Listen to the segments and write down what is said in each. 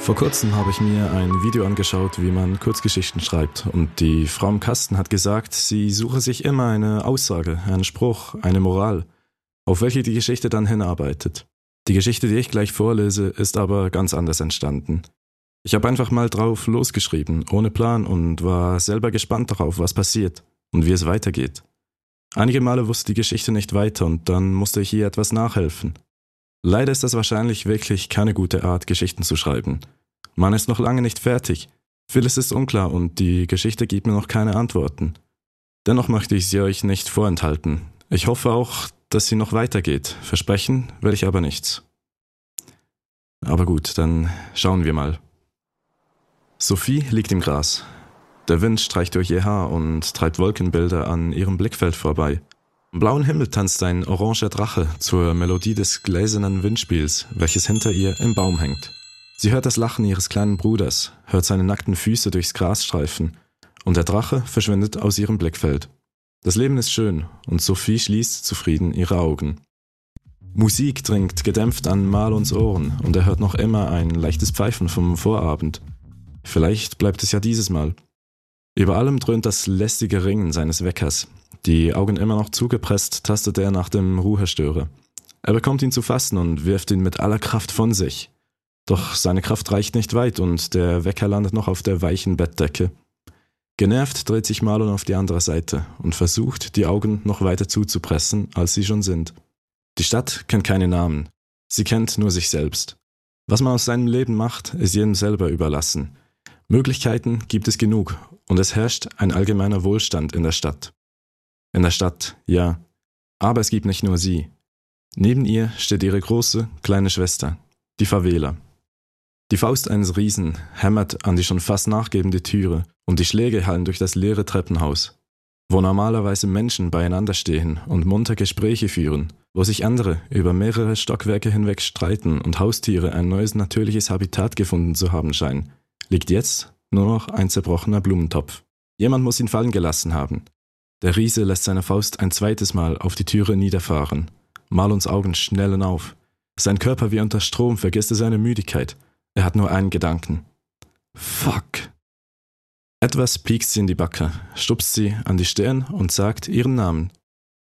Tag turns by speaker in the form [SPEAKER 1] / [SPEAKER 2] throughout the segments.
[SPEAKER 1] Vor kurzem habe ich mir ein Video angeschaut, wie man Kurzgeschichten schreibt. Und die Frau im Kasten hat gesagt, sie suche sich immer eine Aussage, einen Spruch, eine Moral, auf welche die Geschichte dann hinarbeitet. Die Geschichte, die ich gleich vorlese, ist aber ganz anders entstanden. Ich habe einfach mal drauf losgeschrieben, ohne Plan und war selber gespannt darauf, was passiert und wie es weitergeht. Einige Male wusste die Geschichte nicht weiter und dann musste ich ihr etwas nachhelfen. Leider ist das wahrscheinlich wirklich keine gute Art, Geschichten zu schreiben. Man ist noch lange nicht fertig. Vieles ist unklar und die Geschichte gibt mir noch keine Antworten. Dennoch möchte ich sie euch nicht vorenthalten. Ich hoffe auch, dass sie noch weitergeht. Versprechen werde ich aber nichts. Aber gut, dann schauen wir mal. Sophie liegt im Gras. Der Wind streicht durch ihr Haar und treibt Wolkenbilder an ihrem Blickfeld vorbei. Im blauen Himmel tanzt ein oranger Drache zur Melodie des gläsernen Windspiels, welches hinter ihr im Baum hängt. Sie hört das Lachen ihres kleinen Bruders, hört seine nackten Füße durchs Gras streifen, und der Drache verschwindet aus ihrem Blickfeld. Das Leben ist schön, und Sophie schließt zufrieden ihre Augen. Musik dringt gedämpft an Marlons Ohren, und er hört noch immer ein leichtes Pfeifen vom Vorabend. Vielleicht bleibt es ja dieses Mal. Über allem dröhnt das lästige Ringen seines Weckers, die Augen immer noch zugepresst, tastet er nach dem Ruhestörer. Er bekommt ihn zu fassen und wirft ihn mit aller Kraft von sich. Doch seine Kraft reicht nicht weit und der Wecker landet noch auf der weichen Bettdecke. Genervt dreht sich Marlon auf die andere Seite und versucht, die Augen noch weiter zuzupressen, als sie schon sind. Die Stadt kennt keine Namen. Sie kennt nur sich selbst. Was man aus seinem Leben macht, ist jedem selber überlassen. Möglichkeiten gibt es genug und es herrscht ein allgemeiner Wohlstand in der Stadt. In der Stadt, ja. Aber es gibt nicht nur sie. Neben ihr steht ihre große, kleine Schwester, die Favela. Die Faust eines Riesen hämmert an die schon fast nachgebende Türe und die Schläge hallen durch das leere Treppenhaus, wo normalerweise Menschen beieinander stehen und munter Gespräche führen, wo sich andere über mehrere Stockwerke hinweg streiten und Haustiere ein neues natürliches Habitat gefunden zu haben scheinen, liegt jetzt nur noch ein zerbrochener Blumentopf. Jemand muss ihn fallen gelassen haben, der Riese lässt seine Faust ein zweites Mal auf die Türe niederfahren. Marlons Augen schnellen auf. Sein Körper wie unter Strom vergisst er seine Müdigkeit. Er hat nur einen Gedanken. Fuck. Etwas piekst sie in die Backe, stupst sie an die Stirn und sagt ihren Namen.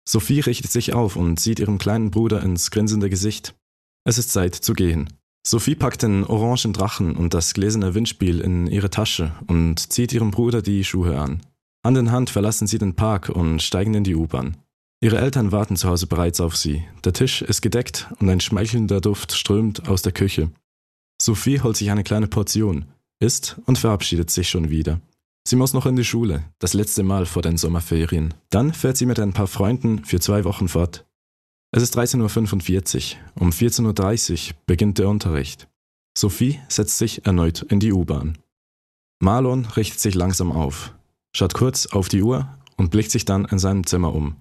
[SPEAKER 1] Sophie richtet sich auf und sieht ihrem kleinen Bruder ins grinsende Gesicht. Es ist Zeit zu gehen. Sophie packt den orangen Drachen und das gläserne Windspiel in ihre Tasche und zieht ihrem Bruder die Schuhe an. Hand in Hand verlassen sie den Park und steigen in die U-Bahn. Ihre Eltern warten zu Hause bereits auf sie. Der Tisch ist gedeckt und ein schmeichelnder Duft strömt aus der Küche. Sophie holt sich eine kleine Portion, isst und verabschiedet sich schon wieder. Sie muss noch in die Schule, das letzte Mal vor den Sommerferien. Dann fährt sie mit ein paar Freunden für zwei Wochen fort. Es ist 13.45 Uhr. Um 14.30 Uhr beginnt der Unterricht. Sophie setzt sich erneut in die U-Bahn. Marlon richtet sich langsam auf schaut kurz auf die Uhr und blickt sich dann in seinem Zimmer um.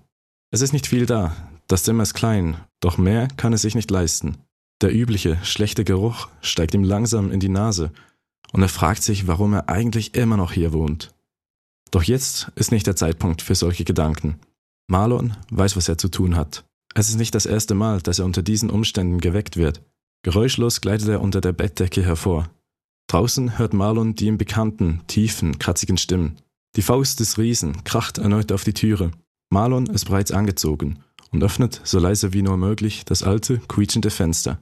[SPEAKER 1] Es ist nicht viel da, das Zimmer ist klein, doch mehr kann es sich nicht leisten. Der übliche, schlechte Geruch steigt ihm langsam in die Nase und er fragt sich, warum er eigentlich immer noch hier wohnt. Doch jetzt ist nicht der Zeitpunkt für solche Gedanken. Marlon weiß, was er zu tun hat. Es ist nicht das erste Mal, dass er unter diesen Umständen geweckt wird. Geräuschlos gleitet er unter der Bettdecke hervor. Draußen hört Marlon die ihm bekannten, tiefen, kratzigen Stimmen. Die Faust des Riesen kracht erneut auf die Türe. Marlon ist bereits angezogen und öffnet so leise wie nur möglich das alte, quietschende Fenster.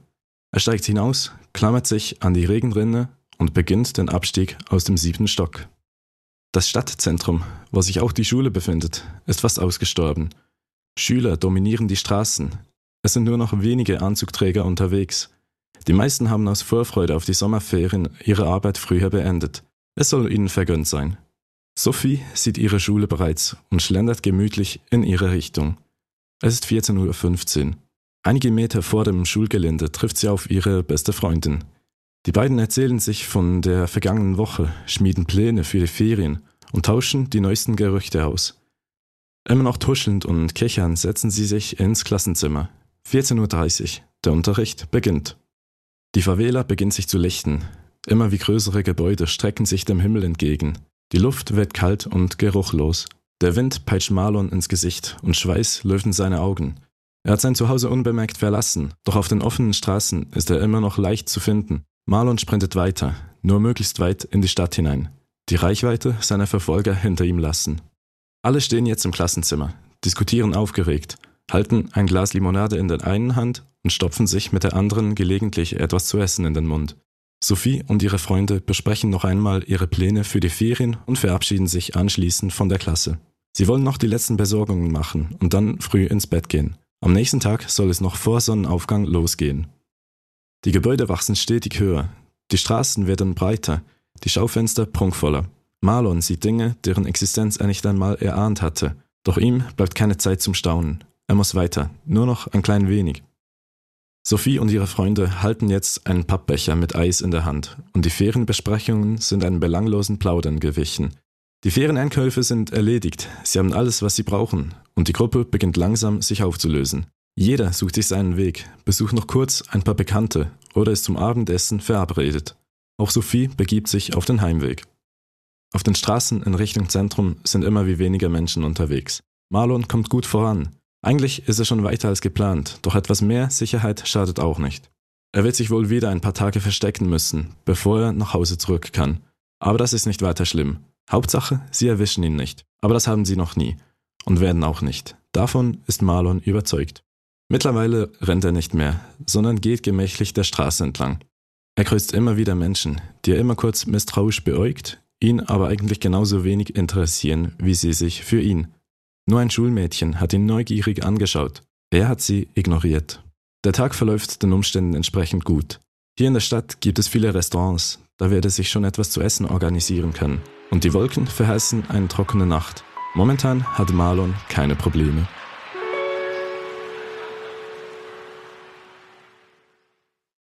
[SPEAKER 1] Er steigt hinaus, klammert sich an die Regenrinne und beginnt den Abstieg aus dem siebten Stock. Das Stadtzentrum, wo sich auch die Schule befindet, ist fast ausgestorben. Schüler dominieren die Straßen. Es sind nur noch wenige Anzugträger unterwegs. Die meisten haben aus Vorfreude auf die Sommerferien ihre Arbeit früher beendet. Es soll ihnen vergönnt sein. Sophie sieht ihre Schule bereits und schlendert gemütlich in ihre Richtung. Es ist 14.15 Uhr. Einige Meter vor dem Schulgelände trifft sie auf ihre beste Freundin. Die beiden erzählen sich von der vergangenen Woche, schmieden Pläne für die Ferien und tauschen die neuesten Gerüchte aus. Immer noch tuschelnd und kichernd setzen sie sich ins Klassenzimmer. 14.30 Uhr. Der Unterricht beginnt. Die Favela beginnt sich zu lichten. Immer wie größere Gebäude strecken sich dem Himmel entgegen. Die Luft wird kalt und geruchlos. Der Wind peitscht Marlon ins Gesicht und Schweiß läuft in seine Augen. Er hat sein Zuhause unbemerkt verlassen, doch auf den offenen Straßen ist er immer noch leicht zu finden. Marlon sprintet weiter, nur möglichst weit in die Stadt hinein. Die Reichweite seiner Verfolger hinter ihm lassen. Alle stehen jetzt im Klassenzimmer, diskutieren aufgeregt, halten ein Glas Limonade in der einen Hand und stopfen sich mit der anderen gelegentlich etwas zu essen in den Mund. Sophie und ihre Freunde besprechen noch einmal ihre Pläne für die Ferien und verabschieden sich anschließend von der Klasse. Sie wollen noch die letzten Besorgungen machen und dann früh ins Bett gehen. Am nächsten Tag soll es noch vor Sonnenaufgang losgehen. Die Gebäude wachsen stetig höher, die Straßen werden breiter, die Schaufenster prunkvoller. Marlon sieht Dinge, deren Existenz er nicht einmal erahnt hatte. Doch ihm bleibt keine Zeit zum Staunen. Er muss weiter, nur noch ein klein wenig. Sophie und ihre Freunde halten jetzt einen Pappbecher mit Eis in der Hand und die Ferienbesprechungen sind einem belanglosen Plaudern gewichen. Die Ferieneinkäufe sind erledigt, sie haben alles, was sie brauchen und die Gruppe beginnt langsam sich aufzulösen. Jeder sucht sich seinen Weg, besucht noch kurz ein paar Bekannte oder ist zum Abendessen verabredet. Auch Sophie begibt sich auf den Heimweg. Auf den Straßen in Richtung Zentrum sind immer wie weniger Menschen unterwegs. Marlon kommt gut voran, eigentlich ist er schon weiter als geplant, doch etwas mehr Sicherheit schadet auch nicht. Er wird sich wohl wieder ein paar Tage verstecken müssen, bevor er nach Hause zurück kann. Aber das ist nicht weiter schlimm. Hauptsache, sie erwischen ihn nicht. Aber das haben sie noch nie. Und werden auch nicht. Davon ist Marlon überzeugt. Mittlerweile rennt er nicht mehr, sondern geht gemächlich der Straße entlang. Er grüßt immer wieder Menschen, die er immer kurz misstrauisch beäugt, ihn aber eigentlich genauso wenig interessieren, wie sie sich für ihn. Nur ein Schulmädchen hat ihn neugierig angeschaut. Er hat sie ignoriert. Der Tag verläuft den Umständen entsprechend gut. Hier in der Stadt gibt es viele Restaurants, da werde sich schon etwas zu essen organisieren können. Und die Wolken verheißen eine trockene Nacht. Momentan hat Marlon keine Probleme.